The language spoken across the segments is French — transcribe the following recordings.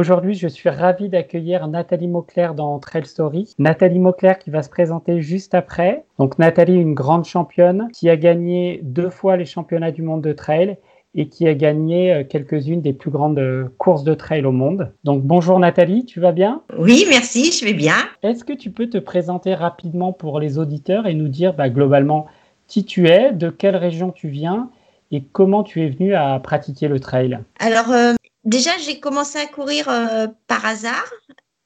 Aujourd'hui, je suis ravi d'accueillir Nathalie Mauclair dans Trail Story. Nathalie Mauclair qui va se présenter juste après. Donc Nathalie, une grande championne qui a gagné deux fois les championnats du monde de trail et qui a gagné euh, quelques-unes des plus grandes euh, courses de trail au monde. Donc bonjour Nathalie, tu vas bien? Oui, merci, je vais bien. Est-ce que tu peux te présenter rapidement pour les auditeurs et nous dire bah, globalement qui tu es, de quelle région tu viens et comment tu es venu à pratiquer le trail? Alors, euh, Déjà, j'ai commencé à courir euh, par hasard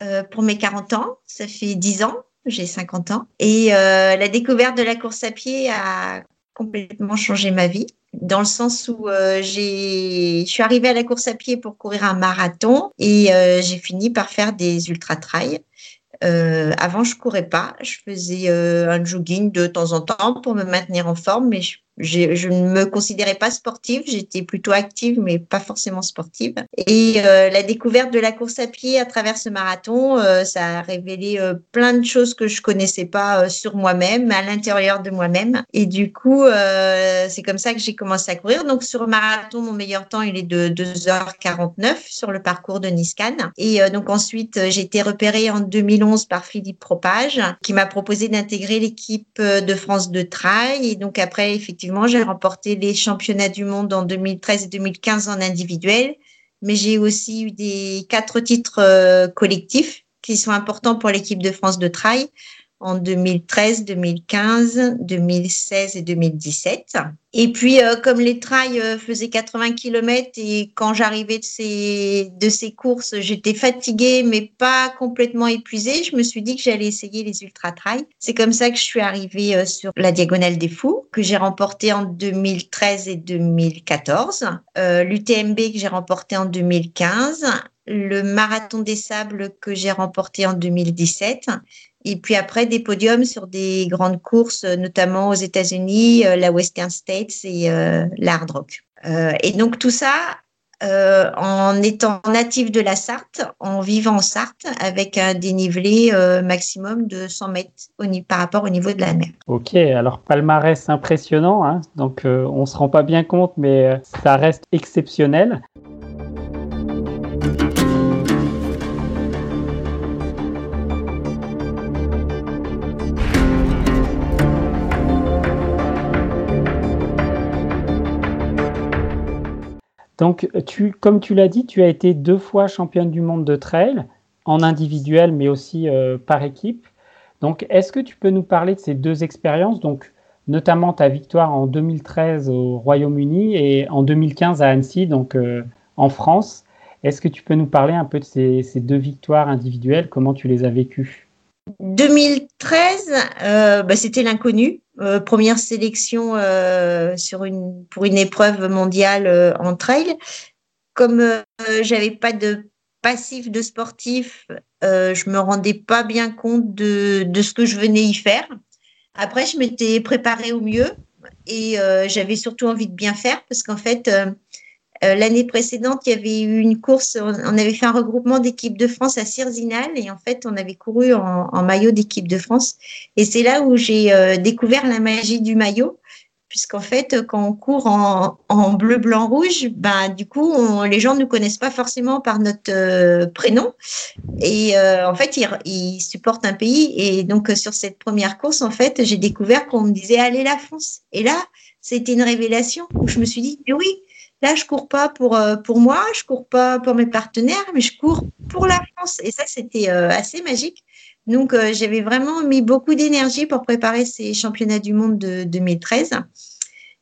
euh, pour mes 40 ans. Ça fait 10 ans, j'ai 50 ans. Et euh, la découverte de la course à pied a complètement changé ma vie, dans le sens où je suis arrivée à la course à pied pour courir un marathon et j'ai fini par faire des ultra-trails. avant, je courais pas. Je faisais un jogging de temps en temps pour me maintenir en forme, mais je ne me considérais pas sportive, j'étais plutôt active, mais pas forcément sportive. Et euh, la découverte de la course à pied à travers ce marathon, euh, ça a révélé euh, plein de choses que je connaissais pas sur moi-même, à l'intérieur de moi-même. Et du coup, c'est comme ça que j'ai commencé à courir. Donc sur le marathon, mon meilleur temps, il est de 2h49 sur le parcours de Niscan. Et donc ensuite, j'ai été repérée en 2011 par Philippe Propage, qui m'a proposé d'intégrer l'équipe de France de trail. Et donc après, effectivement, j'ai remporté les championnats du monde en 2013 et 2015 en individuel, mais j'ai aussi eu des quatre titres euh, collectifs qui sont importants pour l'équipe de France de trail en 2013, 2015, 2016 et 2017. Et puis, euh, comme les trails euh, faisaient 80 km et quand j'arrivais de ces, de ces courses, j'étais fatiguée mais pas complètement épuisée, je me suis dit que j'allais essayer les ultra-trails. C'est comme ça que je suis arrivée euh, sur la Diagonale des Fous, que j'ai remporté en 2013 et 2014, l'UTMB que j'ai remporté en 2015, le Marathon des Sables que j'ai remporté en 2017 et puis après, des podiums sur des grandes courses, notamment aux États-Unis, euh, la Western States et euh, l'Hard Rock. Euh, et donc tout ça euh, en étant natif de la Sarthe, en vivant en Sarthe, avec un dénivelé euh, maximum de 100 mètres au, par rapport au niveau de la mer. Ok, alors palmarès impressionnant, hein donc on ne se rend pas bien compte, mais ça reste exceptionnel. Donc, tu, comme tu l'as dit, tu as été deux fois championne du monde de trail, en individuel, mais aussi euh, par équipe. Donc, est-ce que tu peux nous parler de ces deux expériences, donc notamment ta victoire en 2013 au Royaume-Uni et en 2015 à Annecy, donc euh, en France. Est-ce que tu peux nous parler un peu de ces, deux victoires individuelles? Comment tu les as vécues? 2013, euh, bah, c'était l'inconnu. Euh, première sélection euh, pour une épreuve mondiale euh, en trail. Comme j'avais pas de passif de sportif, je me rendais pas bien compte de, de, ce que je venais y faire. Après, je m'étais préparée au mieux et j'avais surtout envie de bien faire parce qu'en fait, euh, l'année précédente, il y avait eu une course, on avait fait un regroupement d'équipes de France à Cirzinal et en fait, on avait couru en, maillot d'équipe de France. Et c'est là où j'ai euh, découvert la magie du maillot, puisqu'en fait, quand on court en, bleu, blanc, rouge, ben, du coup, les gens ne nous connaissent pas forcément par notre euh, prénom. Et en fait, ils, ils, supportent un pays. Et donc, sur cette première course, en fait, j'ai découvert qu'on me disait Allez la France. Et là, c'était une révélation où je me suis dit, oui, Là, je cours pas pour, euh, pour moi, je cours pas pour mes partenaires, mais je cours pour la France. Et ça, c'était euh, assez magique. Donc, euh, j'avais vraiment mis beaucoup d'énergie pour préparer ces championnats du monde de 2013.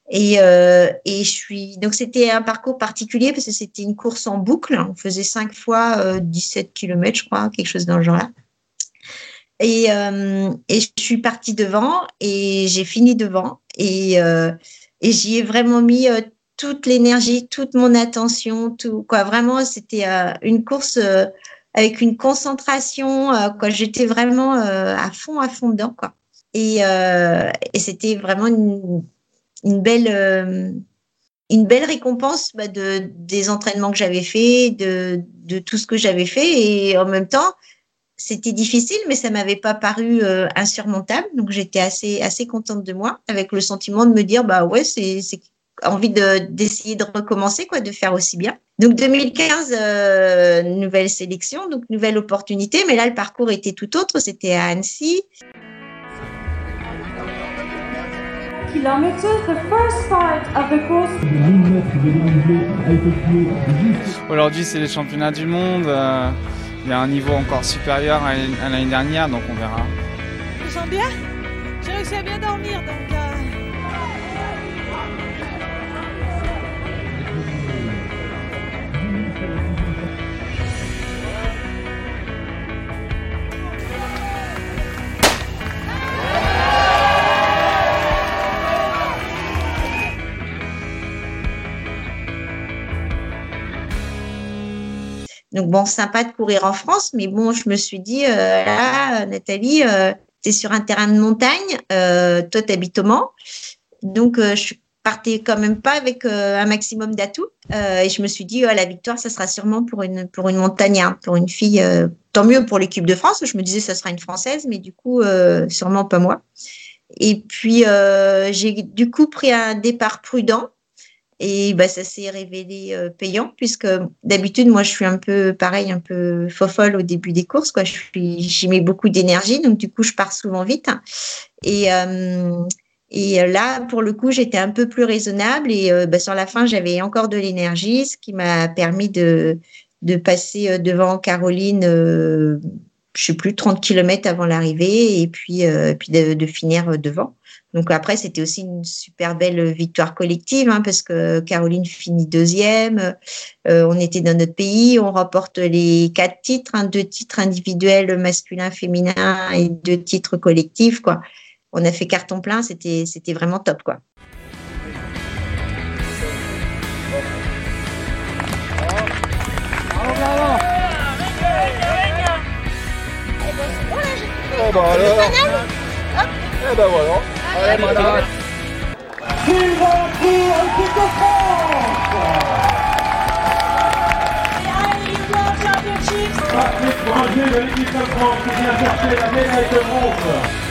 Et, et je suis donc c'était un parcours particulier parce que c'était une course en boucle. On faisait cinq fois 17 km, je crois, quelque chose dans le genre-là. Et, et je suis partie devant et j'ai fini devant. Et, et j'y ai vraiment mis toute l'énergie, toute mon attention, tout quoi. Vraiment, c'était une course avec une concentration. quoi, j'étais vraiment à fond, à fond dedans, quoi. Et, c'était vraiment une, belle une belle récompense bah, de, des entraînements que j'avais fait, de, de, tout ce que j'avais fait. Et en même temps, c'était difficile, mais ça m'avait pas paru euh, insurmontable. Donc j'étais assez, assez contente de moi, avec le sentiment de me dire, bah ouais, c'est envie d'essayer de, recommencer, quoi, de faire aussi bien. Donc 2015, euh, nouvelle sélection, donc nouvelle opportunité, mais là le parcours était tout autre. C'était à Annecy. Aujourd'hui, c'est les championnats du monde. Euh, il y a un niveau encore supérieur à l'année dernière, donc on verra. Je me sens bien. J'ai réussi à bien dormir, donc. Euh, bon, sympa de courir en France, mais bon, je me suis dit, euh, là, Nathalie, euh, tu es sur un terrain de montagne, euh, toi, tu au Mans. Donc, je partais quand même pas avec un maximum d'atouts. et je me suis dit, oh, la victoire, ça sera sûrement pour une, pour montagnarde, pour une fille. tant mieux pour l'équipe de France. Je me disais, ça sera une Française, mais du coup, sûrement pas moi. Et puis, j'ai du coup pris un départ prudent et bah, ça s'est révélé euh, payant puisque d'habitude, moi, je suis un peu pareil, un peu fofolle au début des courses. Quoi. Je suis, j'y mets beaucoup d'énergie, donc du coup, je pars souvent vite. Et, euh, et là, pour le coup, j'étais un peu plus raisonnable et euh, bah, sur la fin, j'avais encore de l'énergie, ce qui m'a permis de, de passer devant Caroline je sais plus, 30 km avant l'arrivée et puis, euh, puis de, de, finir devant. Donc après, c'était aussi une super belle victoire collective hein, parce que Caroline finit deuxième. Euh, on était dans notre pays, on remporte les quatre titres, hein, deux titres individuels masculins, féminins et deux titres collectifs. Quoi. On a fait carton plein, c'était c'était vraiment top quoi. Ben alors. Eh ben voilà. Allez, voilà Suivant pour l'équipe de France Patrick de l'équipe de France qui vient chercher la médaille de bronze.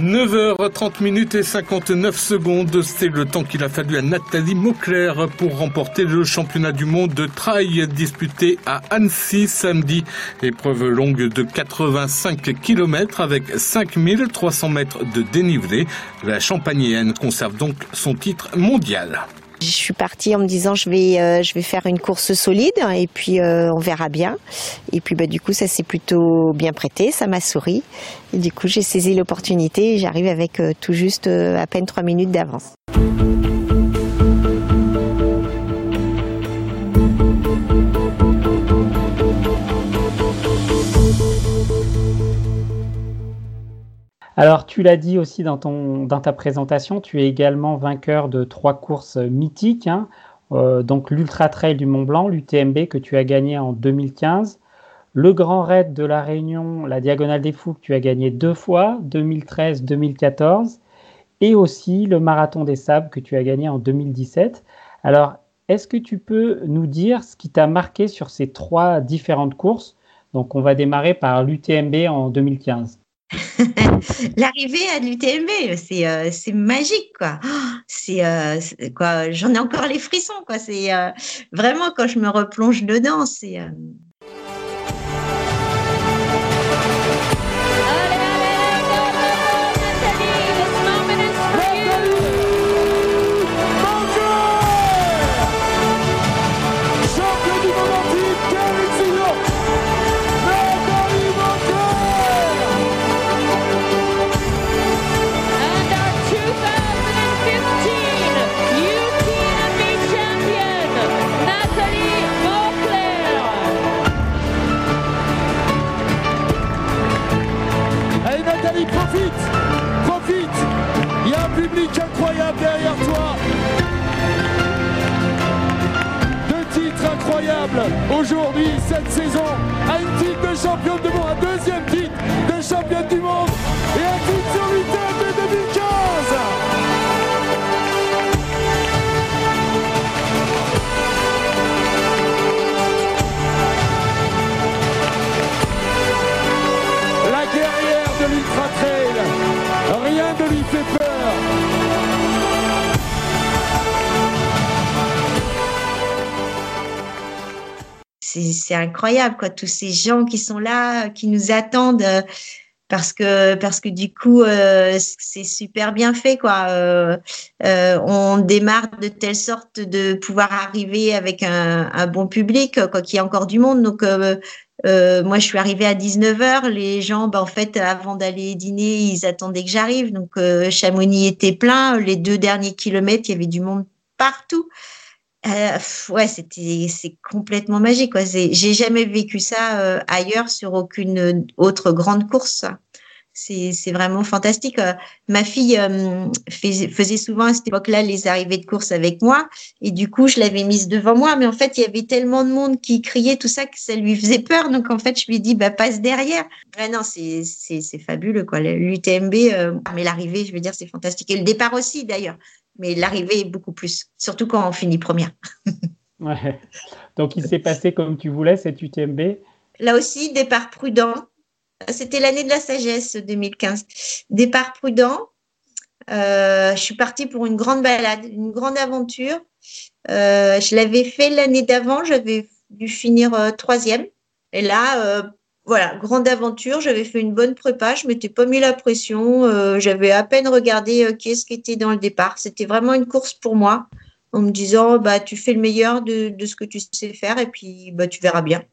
9h30 minutes et 59 secondes, c'est le temps qu'il a fallu à Nathalie Mauclair pour remporter le championnat du monde de trail disputé à Annecy samedi. Épreuve longue de 85 km avec 5300 mètres de dénivelé. La Champagnéenne conserve donc son titre mondial. Je suis partie en me disant je vais euh, je vais faire une course solide et puis euh, on verra bien. Et puis bah du coup ça s'est plutôt bien prêté, ça m'a souri. Et du coup j'ai saisi l'opportunité et j'arrive avec euh, tout juste à peine trois minutes d'avance. Alors, tu l'as dit aussi dans, ta présentation, tu es également vainqueur de trois courses mythiques, hein. euh, donc l'Ultra Trail du Mont Blanc, l'UTMB que tu as gagné en 2015, le Grand Raid de la Réunion, la Diagonale des Fous que tu as gagné deux fois, 2013-2014, et aussi le Marathon des Sables que tu as gagné en 2017. Alors, est-ce que tu peux nous dire ce qui t'a marqué sur ces trois différentes courses? Donc, on va démarrer par l'UTMB en 2015. L'arrivée à l'UTMB, c'est euh, c'est magique quoi. C'est euh, quoi, j'en ai encore les frissons quoi. C'est euh, vraiment quand je me replonge dedans, c'est incroyable derrière toi. Deux titres incroyables aujourd'hui, cette saison. Un titre de champion du monde, un deuxième c'est incroyable, quoi, tous ces gens qui sont là, qui nous attendent, euh, parce que parce que du coup, euh, c'est super bien fait, quoi. Euh, on démarre de telle sorte de pouvoir arriver avec un, bon public, quoi, qu'il y a encore du monde. Donc moi, je suis arrivée à 19h. Les gens, bah, en fait, avant d'aller dîner, ils attendaient que j'arrive. Donc, Chamonix était plein. Les deux derniers kilomètres, il y avait du monde partout. Euh, ouais, c'était c'est complètement magique. Quoi. J'ai jamais vécu ça euh, ailleurs sur aucune autre grande course. C'est vraiment fantastique. Euh, ma fille euh, faisait souvent à cette époque-là les arrivées de course avec moi et du coup je l'avais mise devant moi. Mais en fait il y avait tellement de monde qui criait tout ça que ça lui faisait peur. Donc en fait je lui dit bah passe derrière. Ah non c'est c'est fabuleux quoi. L'UTMB mais l'arrivée je veux dire c'est fantastique et le départ aussi d'ailleurs mais l'arrivée est beaucoup plus, surtout quand on finit première. ouais. Donc il s'est passé comme tu voulais cette UTMB Là aussi, départ prudent. C'était l'année de la sagesse 2015. Départ prudent. Euh, je suis partie pour une grande balade, une grande aventure. Euh, je l'avais fait l'année d'avant, j'avais dû finir euh, troisième. Et là, voilà, grande aventure. J'avais fait une bonne prépa, je m'étais pas mis la pression. Euh, j'avais à peine regardé euh, qui qui était dans le départ. C'était vraiment une course pour moi, en me disant bah tu fais le meilleur de, ce que tu sais faire et puis bah tu verras bien.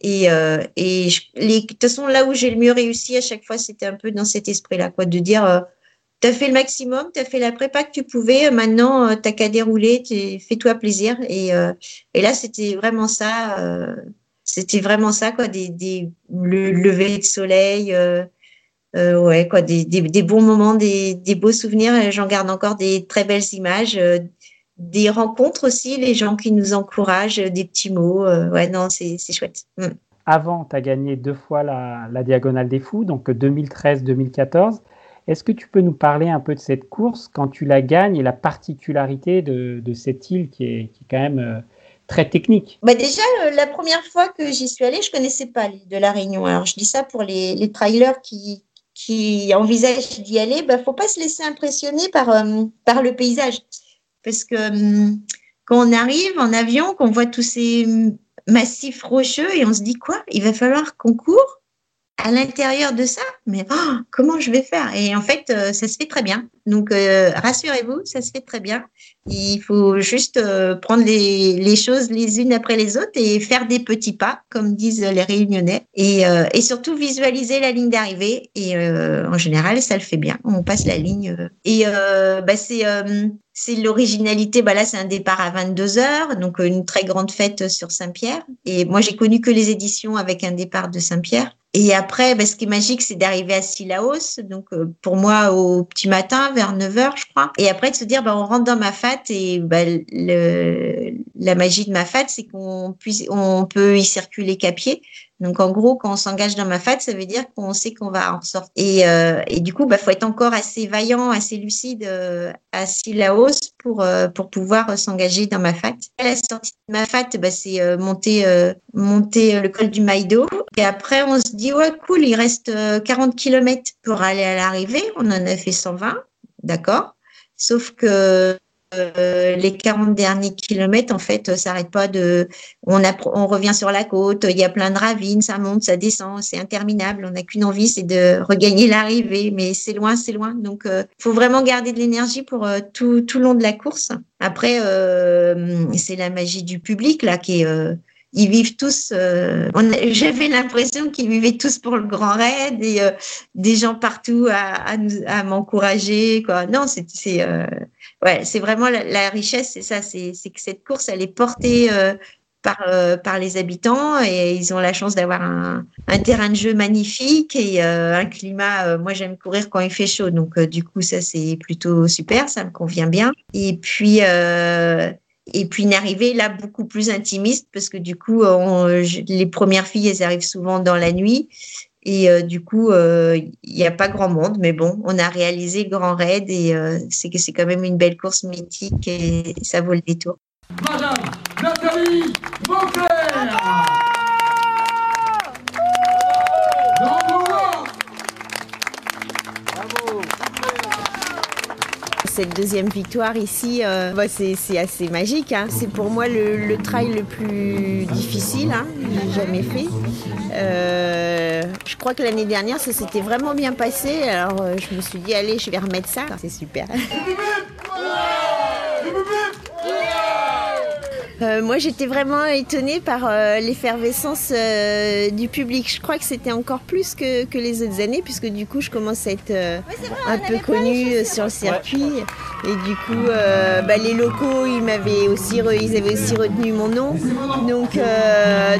Et, euh, et de toute façon, là où j'ai le mieux réussi à chaque fois, c'était un peu dans cet esprit-là, quoi, de dire tu as fait le maximum, tu as fait la prépa que tu pouvais, maintenant tu n'as qu'à dérouler, fais-toi plaisir. Et, et là, c'était vraiment ça c'était vraiment ça, quoi, des, des le lever de soleil, euh, euh, ouais, quoi, des, bons moments, des, beaux souvenirs. J'en garde encore des très belles images, euh, des rencontres aussi, les gens qui nous encouragent, des petits mots. Ouais, non, c'est chouette. Mm. Avant, tu as gagné deux fois la, Diagonale des Fous, donc 2013-2014. Est-ce que tu peux nous parler un peu de cette course quand tu la gagnes et la particularité de, cette île qui qui est quand même très technique. Bah déjà, euh, la première fois que j'y suis allée, je connaissais pas l'île de la Réunion. Alors, je dis ça pour les, les trailers qui, qui envisagent d'y aller. Bah, faut pas se laisser impressionner par, euh, par le paysage. Parce que hum, quand on arrive en avion, qu'on voit tous ces massifs rocheux et on se dit quoi? Il va falloir qu'on court? À l'intérieur de ça, mais oh, comment je vais faire? Et en fait, euh, ça se fait très bien. Donc, euh, rassurez-vous, ça se fait très bien. Il faut juste euh, prendre les, choses les unes après les autres et faire des petits pas, comme disent les Réunionnais, et, et surtout visualiser la ligne d'arrivée. Et en général, ça le fait bien. On passe la ligne. Et bah, c'est c'est l'originalité. Bah là, c'est un départ à 22 heures, donc une très grande fête sur Saint-Pierre. Et moi, j'ai connu que les éditions avec un départ de Saint-Pierre. Et après, bah, ce qui est magique, c'est d'arriver à Sillaos, donc euh, pour moi au petit matin, vers 9 h je crois. Et après, de se dire, bah, on rentre dans ma fat et le, la magie de ma fat, c'est qu'on puisse, on peut y circuler qu'à pied. Donc en gros, quand on s'engage dans ma fat, ça veut dire qu'on sait qu'on va en sortir. Et, euh, et du coup, bah faut être encore assez vaillant, assez lucide euh, à Sillaos pour euh, pour pouvoir s'engager dans ma fat. À la sortie de ma fat, bah, c'est euh, monter euh, monter le col du Maïdo. Et après, on se dit ouais cool, il reste 40 km pour aller à l'arrivée. On en a fait 120, d'accord? Sauf que euh, les 40 derniers kilomètres, en fait, ça n'arrête pas de. On, revient sur la côte, il y a plein de ravines, ça monte, ça descend, c'est interminable. On n'a qu'une envie, c'est de regagner l'arrivée, mais c'est loin, c'est loin. Donc, il euh, faut vraiment garder de l'énergie pour euh, tout, tout le long de la course. Après, c'est la magie du public, là, qui est ils vivent tous. J'avais l'impression qu'ils vivaient tous pour le grand raid et des gens partout à, m'encourager. Non, c'est ouais, c'est vraiment la, richesse, c'est ça. C'est que cette course, elle est portée euh, par, euh, par les habitants et ils ont la chance d'avoir un, terrain de jeu magnifique et euh, un climat. Moi, j'aime courir quand il fait chaud, donc du coup, ça c'est plutôt super, ça me convient bien. Et puis et puis une arrivée là beaucoup plus intimiste parce que du coup, les premières filles, elles arrivent souvent dans la nuit. Et du coup, il n'y a pas grand monde, mais bon, on a réalisé Grand Raid et c'est que c'est quand même une belle course mythique et ça vaut le détour. Madame Nathalie Beauclair cette deuxième victoire ici, euh, bah, c'est assez magique. Hein. C'est pour moi le, trail le plus difficile hein, que j'ai jamais fait. Euh, je crois que l'année dernière, ça s'était vraiment bien passé. Alors euh, je me suis dit, allez, je vais remettre ça. C'est super. Euh, moi, j'étais vraiment étonnée par euh, l'effervescence euh, du public. Je crois que c'était encore plus que, que, les autres années, puisque du coup, je commence à être un peu connue sur le circuit. Et du coup, bah, les locaux, ils m'avaient aussi, ils avaient aussi retenu mon nom. Donc,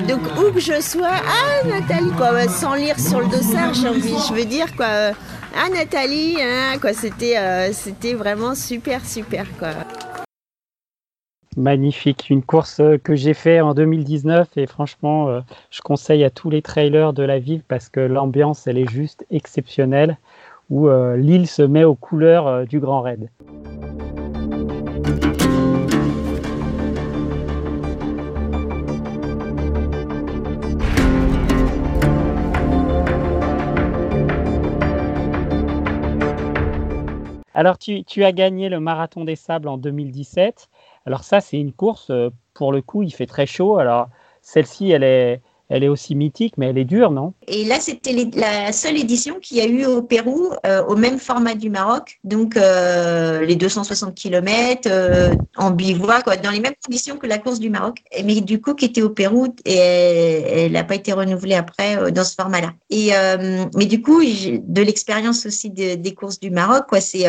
donc où que je sois, ah Nathalie, quoi, sans lire sur le dossard, j'ai envie, je veux dire quoi. Ah Nathalie, hein, quoi, c'était, c'était vraiment super, super, quoi. Magnifique, une course euh, que j'ai fait en 2019 et franchement, euh, je conseille à tous les trailers de la ville parce que l'ambiance, elle est juste exceptionnelle, où euh, l'île se met aux couleurs du Grand Raid. Alors, tu, tu, as gagné le Marathon des Sables en 2017. Alors ça, c'est une course, euh, pour le coup, il fait très chaud. Alors celle-ci, elle est, elle est aussi mythique, mais elle est dure, non? Et là, c'était la seule édition qu'il y a eu au Pérou, euh, au même format du Maroc, donc euh, les 260 km en bivouac, dans les mêmes conditions que la course du Maroc, mais du coup qui était au Pérou et elle n'a pas été renouvelée après dans ce format-là. Mais du coup, de l'expérience aussi des courses du Maroc, quoi, c'est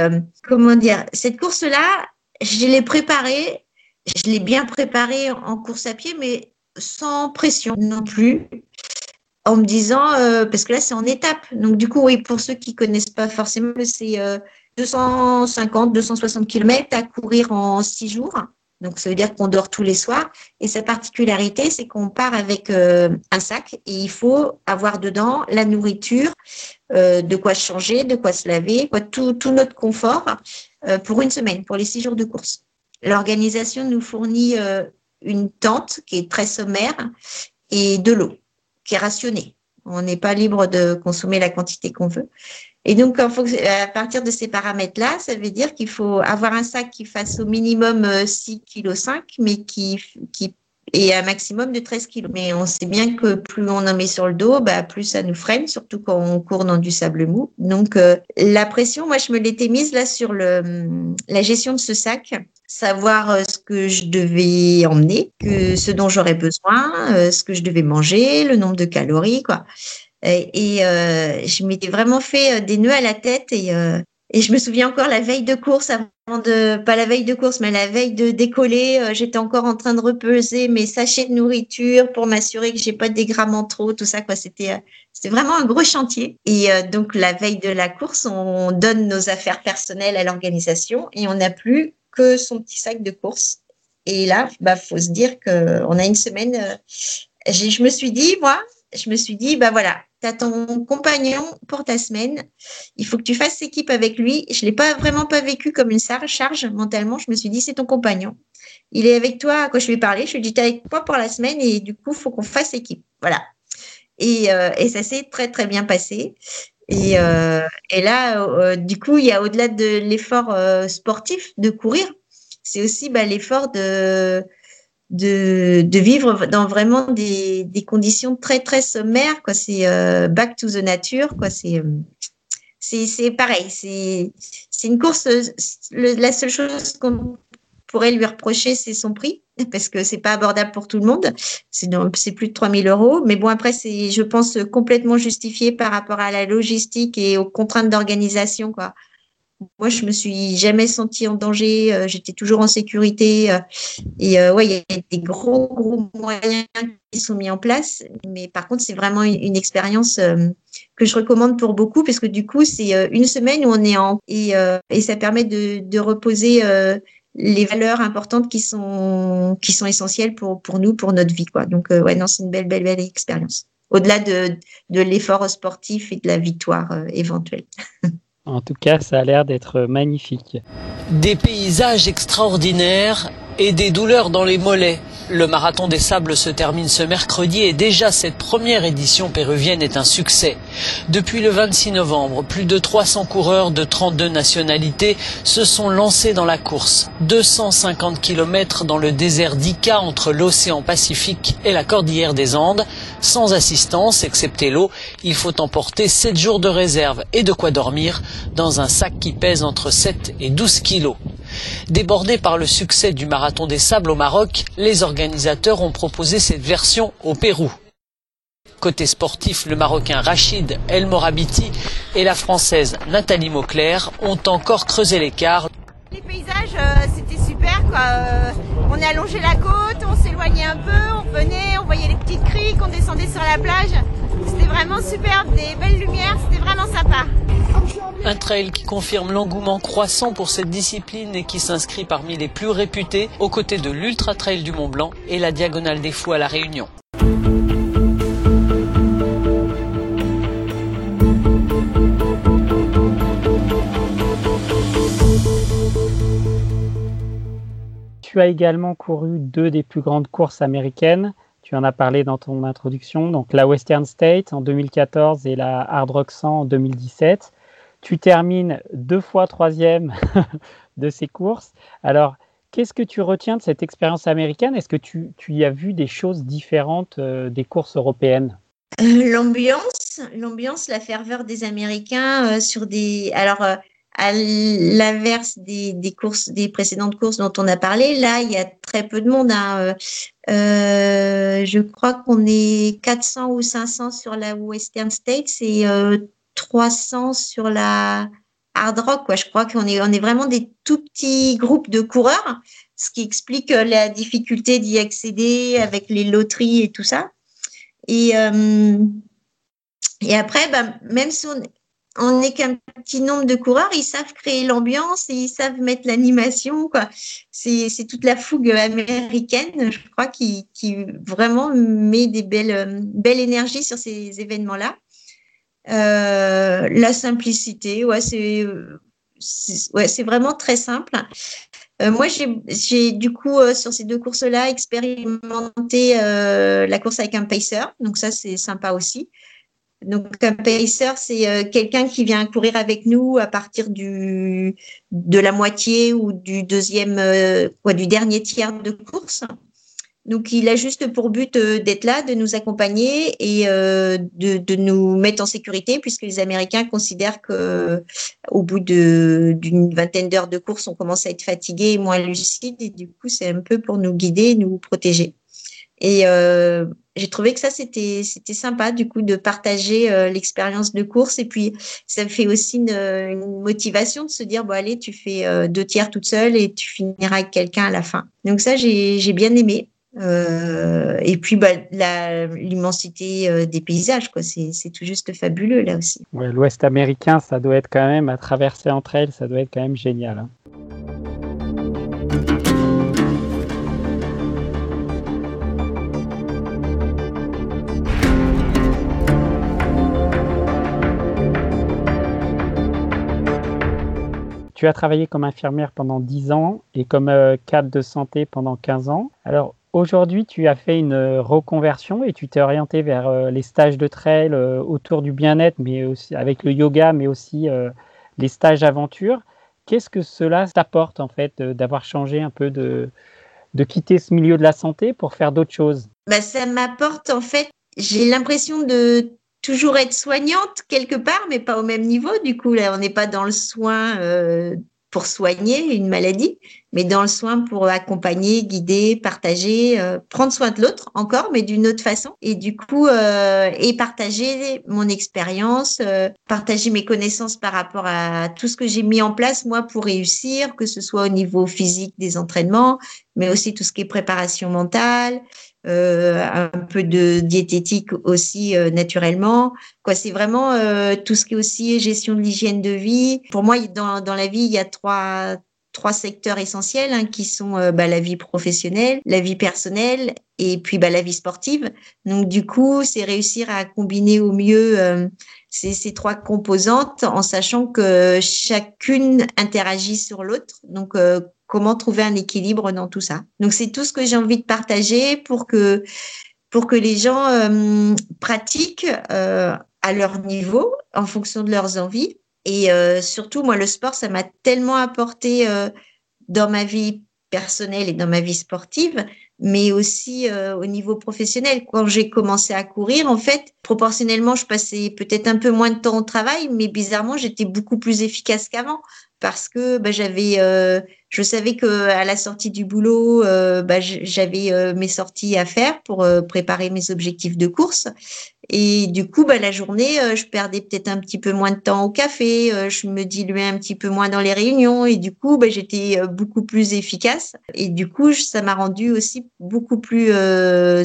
comment dire, cette course-là, je l'ai préparée je l'ai bien préparé en course à pied, mais sans pression non plus, en me disant, euh, parce que là c'est en étape. Donc du coup, oui, pour ceux qui connaissent pas forcément, c'est 250, 260 km à courir en six jours. Donc ça veut dire qu'on dort tous les soirs. Et sa particularité, c'est qu'on part avec euh, un sac et il faut avoir dedans la nourriture, euh, de quoi changer, de quoi se laver, quoi, tout, tout notre confort pour une semaine, pour les six jours de course. L'organisation nous fournit euh, une tente qui est très sommaire et de l'eau qui est rationnée. On n'est pas libre de consommer la quantité qu'on veut. Et donc, à partir de ces paramètres-là, ça veut dire qu'il faut avoir un sac qui fasse au minimum 6,5 kg, mais qui, qui et un maximum de 13 kg. Mais on sait bien que plus on en met sur le dos, bah, plus ça nous freine, surtout quand on court dans du sable mou. Donc euh, la pression, moi je me l'étais mise là sur le, la gestion de ce sac, savoir euh, ce que je devais emmener, que ce dont j'aurais besoin, euh, ce que je devais manger, le nombre de calories, quoi. Et, je m'étais vraiment fait des nœuds à la tête et et je me souviens encore la veille de course, avant de, pas la veille de course, mais la veille de décoller, euh, j'étais encore en train de repeser mes sachets de nourriture pour m'assurer que j'ai pas de dégrammes en trop, tout ça, quoi. C'était, euh, c'était vraiment un gros chantier. Et euh, donc, la veille de la course, on donne nos affaires personnelles à l'organisation et on n'a plus que son petit sac de course. Et là, bah, faut se dire qu'on a une semaine, je me suis dit, moi, je me suis dit, bah voilà, tu as ton compagnon pour ta semaine. Il faut que tu fasses équipe avec lui. Je ne l'ai pas vraiment pas vécu comme une charge mentalement. Je me suis dit, c'est ton compagnon. Il est avec toi quand je lui ai parlé. Je lui ai dit, tu es avec moi pour la semaine et du coup, il faut qu'on fasse équipe. Voilà. Et, euh, et ça s'est très, très bien passé. Et, euh, et là, euh, du coup, il y a au-delà de l'effort sportif de courir, c'est aussi bah, l'effort de de, de, vivre dans vraiment des, des, conditions très très sommaires quoi. C'est euh, back to the nature quoi. C'est euh, c'est pareil. C'est c'est une course la seule chose qu'on pourrait lui reprocher c'est son prix parce que c'est pas abordable pour tout le monde. C'est c'est plus de 3000 euros. Mais bon après c'est je pense complètement justifié par rapport à la logistique et aux contraintes d'organisation quoi moi, je me suis jamais sentie en danger. Euh, j'étais toujours en sécurité. Euh, et euh, ouais, il y a des gros, gros moyens qui sont mis en place. Mais par contre, c'est vraiment une, expérience que je recommande pour beaucoup parce que du coup, c'est une semaine où on est en et, ça permet de, reposer les valeurs importantes qui sont qui sont essentielles pour pour nous, pour notre vie. Donc ouais, non, c'est une belle, belle, belle expérience. Au-delà de de l'effort sportif et de la victoire éventuelle. En tout cas, ça a l'air d'être magnifique. Des paysages extraordinaires et des douleurs dans les mollets. Le marathon des sables se termine ce mercredi et déjà cette première édition péruvienne est un succès. Depuis le 26 novembre, plus de 300 coureurs de 32 nationalités se sont lancés dans la course. 250 km dans le désert d'Ica entre l'océan Pacifique et la cordillère des Andes. Sans assistance, excepté l'eau, il faut emporter 7 jours de réserve et de quoi dormir dans un sac qui pèse entre 7 et 12 kilos. Débordés par le succès du Marathon des Sables au Maroc, les organisateurs ont proposé cette version au Pérou. Côté sportif, le Marocain Rachid El Morabiti et la Française Nathalie Mauclair ont encore creusé l'écart. Les paysages, euh, c'était super. Euh, on allongé la côte, on s'éloignait un peu, on venait, on voyait les petites criques, on descendait sur la plage. C'était vraiment superbe, des belles lumières, c'était vraiment sympa. Un trail qui confirme l'engouement croissant pour cette discipline et qui s'inscrit parmi les plus réputés aux côtés de l'Ultra Trail du Mont Blanc et la Diagonale des Fous à La Réunion. Tu as également couru deux des plus grandes courses américaines. Tu en as parlé dans ton introduction, donc la Western State en 2014 et la Hard Rock 100 en 2017. Tu termines deux fois troisième de ces courses. Alors, qu'est-ce que tu retiens de cette expérience américaine? Est-ce que tu, y as vu des choses différentes euh, des courses européennes? Euh, L'ambiance, l'ambiance, la ferveur des Américains euh, sur des. Alors, à l'inverse des, courses, des précédentes courses dont on a parlé, là, il y a très peu de monde. Hein. je crois qu'on est 400 ou 500 sur la Western States et 300 sur la hard rock. Quoi. Je crois qu'on est, on est vraiment des tout petits groupes de coureurs, ce qui explique euh, la difficulté d'y accéder avec les loteries et tout ça. Et, euh, et après, bah, même si on, n'est qu'un petit nombre de coureurs, ils savent créer l'ambiance ils savent mettre l'animation. C'est, toute la fougue américaine, je crois, qui, vraiment met des belles, énergies sur ces événements-là. Euh, la simplicité, ouais, c'est vraiment très simple. Euh, moi, j'ai du coup euh, sur ces deux courses-là expérimenté la course avec un pacer, donc ça c'est sympa aussi. Donc un pacer, c'est quelqu'un qui vient courir avec nous à partir du de la moitié ou du deuxième, quoi, du dernier tiers de course. Donc, il a juste pour but euh, d'être là, de nous accompagner et euh, de, nous mettre en sécurité, puisque les Américains considèrent que au bout d'une vingtaine d'heures de course, on commence à être fatigué et moins lucide, et du coup, c'est un peu pour nous guider, nous protéger. Et euh, j'ai trouvé que ça c'était c'était sympa du coup de partager l'expérience de course et puis ça fait aussi une, motivation de se dire bon allez tu fais deux tiers toute seule et tu finiras avec quelqu'un à la fin. Donc ça j'ai bien aimé. Euh, et puis bah, l'immensité euh, des paysages, quoi. C'est, tout juste fabuleux là aussi. Ouais, L'Ouest américain, ça doit être quand même à traverser entre elles, ça doit être quand même génial. Hein. Tu as travaillé comme infirmière pendant 10 ans et comme euh, cadre de santé pendant 15 ans. Alors, Aujourd'hui, tu as fait une euh, reconversion et tu t'es orienté vers euh, les stages de trail autour du bien-être, mais aussi avec le yoga, mais aussi les stages aventure. Qu'est-ce que cela t'apporte en fait d'avoir changé un peu de, de quitter ce milieu de la santé pour faire d'autres choses? Bah, Ça m'apporte en fait, j'ai l'impression de toujours être soignante quelque part, mais pas au même niveau. Du coup, là, on n'est pas dans le soin pour soigner une maladie, mais dans le soin pour accompagner, guider, partager, euh, prendre soin de l'autre encore, mais d'une autre façon. Et du coup, euh, et partager mon expérience, euh, partager mes connaissances par rapport à tout ce que j'ai mis en place moi pour réussir, que ce soit au niveau physique des entraînements, mais aussi tout ce qui est préparation mentale, euh, un peu de diététique aussi euh, naturellement. Quoi, c'est vraiment euh, tout ce qui est aussi gestion de l'hygiène de vie. Pour moi, dans, dans la vie, il y a trois trois secteurs essentiels hein, qui sont bah, la vie professionnelle, la vie personnelle et puis bah, la vie sportive. Donc du coup, c'est réussir à combiner au mieux ces, ces, trois composantes en sachant que chacune interagit sur l'autre. Donc comment trouver un équilibre dans tout ça. Donc c'est tout ce que j'ai envie de partager pour que pour que les gens euh, pratiquent euh, à leur niveau en fonction de leurs envies. Et euh, surtout, moi, le sport, ça m'a tellement apporté dans ma vie personnelle et dans ma vie sportive, mais aussi au niveau professionnel. Quand j'ai commencé à courir, en fait, proportionnellement, je passais peut-être un peu moins de temps au travail, mais bizarrement, j'étais beaucoup plus efficace qu'avant parce que bah, j'avais, euh, je savais que à la sortie du boulot, euh, bah, j'avais euh, mes sorties à faire pour préparer mes objectifs de course. Et du coup, bah, la journée, je perdais peut-être un petit peu moins de temps au café, je me diluais un petit peu moins dans les réunions, et du coup, bah, j'étais beaucoup plus efficace. Et du coup, ça m'a rendu aussi beaucoup plus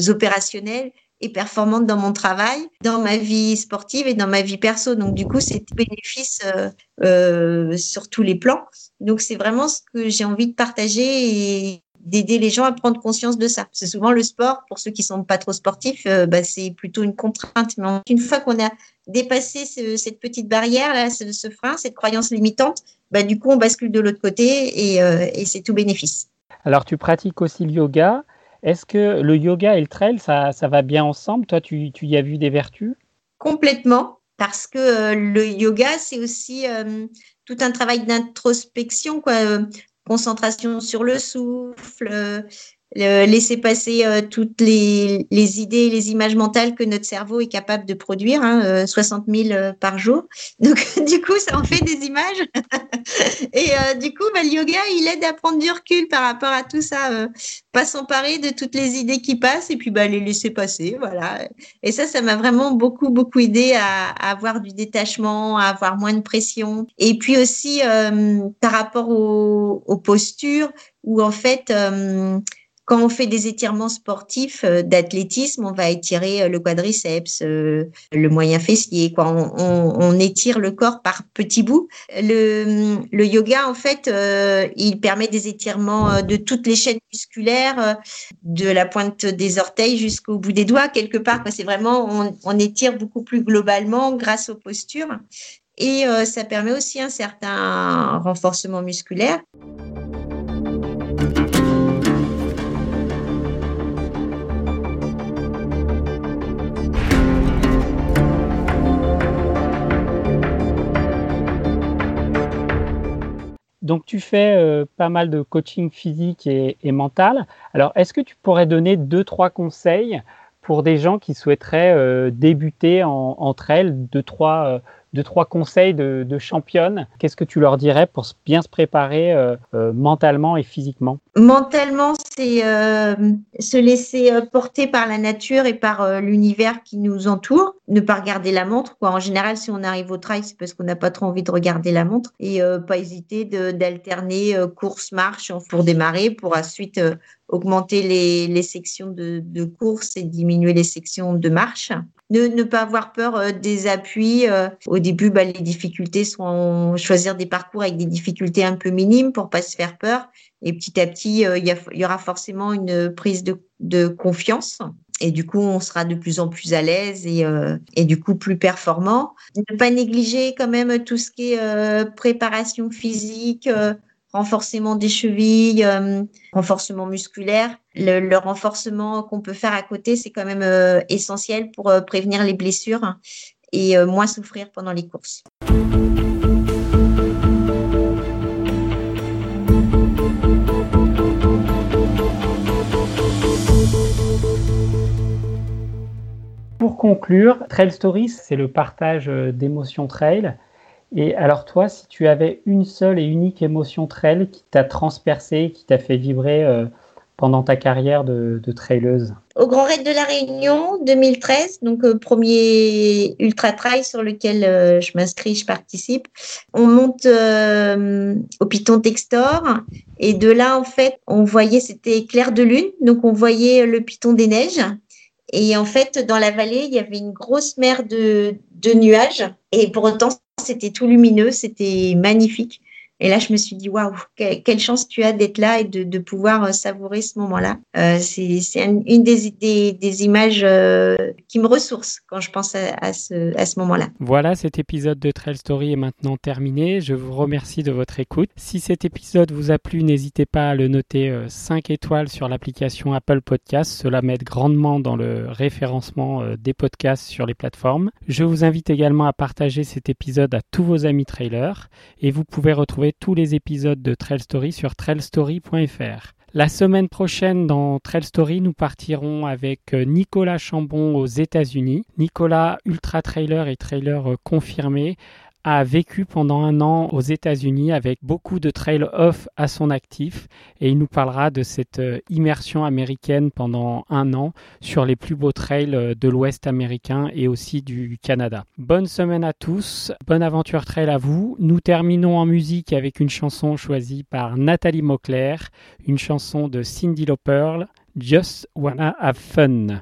opérationnelle et performante dans mon travail, dans ma vie sportive et dans ma vie perso. Donc du coup, c'est bénéfice euh, euh, sur tous les plans. Donc c'est vraiment ce que j'ai envie de partager et d'aider les gens à prendre conscience de ça. C'est souvent le sport, pour ceux qui sont pas trop sportifs, euh, bah, c'est plutôt une contrainte. Mais une fois qu'on a dépassé cette petite barrière, là, ce, frein, cette croyance limitante, bah, du coup, on bascule de l'autre côté et, et c'est tout bénéfice. Alors, tu pratiques aussi le yoga. Est-ce que le yoga et le trail, ça, va bien ensemble? Toi, tu, y as vu des vertus? Complètement, parce que euh, le yoga, c'est aussi euh, tout un travail d'introspection, quoi. Concentration sur le souffle, laisser passer euh, toutes les, les, idées, les images mentales que notre cerveau est capable de produire, hein, 60 euh, 000 euh, par jour. Donc, du coup, ça en fait des images. Et du coup, bah, le yoga, il aide à prendre du recul par rapport à tout ça, pas s'emparer de toutes les idées qui passent et puis bah, les laisser passer, voilà. Et ça, ça m'a vraiment beaucoup, beaucoup aidé à, à, avoir du détachement, à avoir moins de pression. Et puis aussi, par rapport aux postures, où en fait, quand on fait des étirements sportifs euh, d'athlétisme, on va étirer euh, le quadriceps, euh, le moyen fessier. On, étire le corps par petits bouts. Le, yoga, en fait, il permet des étirements de toutes les chaînes musculaires, de la pointe des orteils jusqu'au bout des doigts, quelque part. C'est vraiment, on, étire beaucoup plus globalement grâce aux postures. Et ça permet aussi un certain renforcement musculaire. Donc tu fais euh, pas mal de coaching physique et, mental. Alors est-ce que tu pourrais donner deux, trois conseils pour des gens qui souhaiteraient euh, débuter entre elles, deux, trois, euh, deux, trois conseils de, de championne, qu'est-ce que tu leur dirais pour bien se préparer euh, euh, mentalement et physiquement? Mentalement, c'est euh, se laisser porter par la nature et par l'univers qui nous entoure. Ne pas regarder la montre. Quoi. En général, si on arrive au trail, c'est parce qu'on n'a pas trop envie de regarder la montre. Et pas hésiter d'alterner course-marche pour démarrer, pour ensuite augmenter les, sections de, course et diminuer les sections de marche. Ne, pas avoir peur des appuis. au début, bah, les difficultés sont choisir des parcours avec des difficultés un peu minimes pour pas se faire peur. Et petit à petit, euh, il y, aura forcément une prise de, confiance. Et du coup, on sera de plus en plus à l'aise et, euh, et du coup plus performant. Ne pas négliger quand même tout ce qui est euh, préparation physique, renforcement des chevilles, renforcement musculaire. Le, renforcement qu'on peut faire à côté, c'est quand même essentiel pour prévenir les blessures et euh, moins souffrir pendant les courses. Pour conclure, Trail Stories, c'est le partage euh, d'émotions trail. Et alors toi, si tu avais une seule et unique émotion trail qui t'a transpercé, qui t'a fait vibrer euh, pendant ta carrière de, de traileuse? Au Grand Raid de la Réunion 2013, donc euh, premier ultra trail sur lequel euh, je m'inscris, je participe. On monte au Piton Textor et de là en fait, on voyait c'était clair de lune, donc on voyait le Piton des Neiges. Et en fait, dans la vallée, il y avait une grosse mer de, nuages. Et pour autant, c'était tout lumineux, c'était magnifique. Et là, je me suis dit, waouh, quelle chance tu as d'être là et de, pouvoir euh, savourer ce moment-là. Euh, c'est une des, images euh, qui me ressource quand je pense à, à ce, à ce moment-là. Voilà, cet épisode de Trail Story est maintenant terminé. Je vous remercie de votre écoute. Si cet épisode vous a plu, n'hésitez pas à le noter 5 étoiles sur l'application Apple Podcast. Cela m'aide grandement dans le référencement des podcasts sur les plateformes. Je vous invite également à partager cet épisode à tous vos amis trailers et vous pouvez retrouver tous les épisodes de Trail Story sur trailstory.fr. La semaine prochaine, dans Trail Story, nous partirons avec Nicolas Chambon aux États-Unis. Nicolas, ultra trailer et trailer confirmé, a vécu pendant un an aux États-Unis avec beaucoup de trail off à son actif et il nous parlera de cette immersion américaine pendant un an sur les plus beaux trails de l'Ouest américain et aussi du Canada. Bonne semaine à tous, bonne aventure trail à vous. Nous terminons en musique avec une chanson choisie par Nathalie Mauclair, une chanson de Cindy Lauper, Just Wanna Have Fun.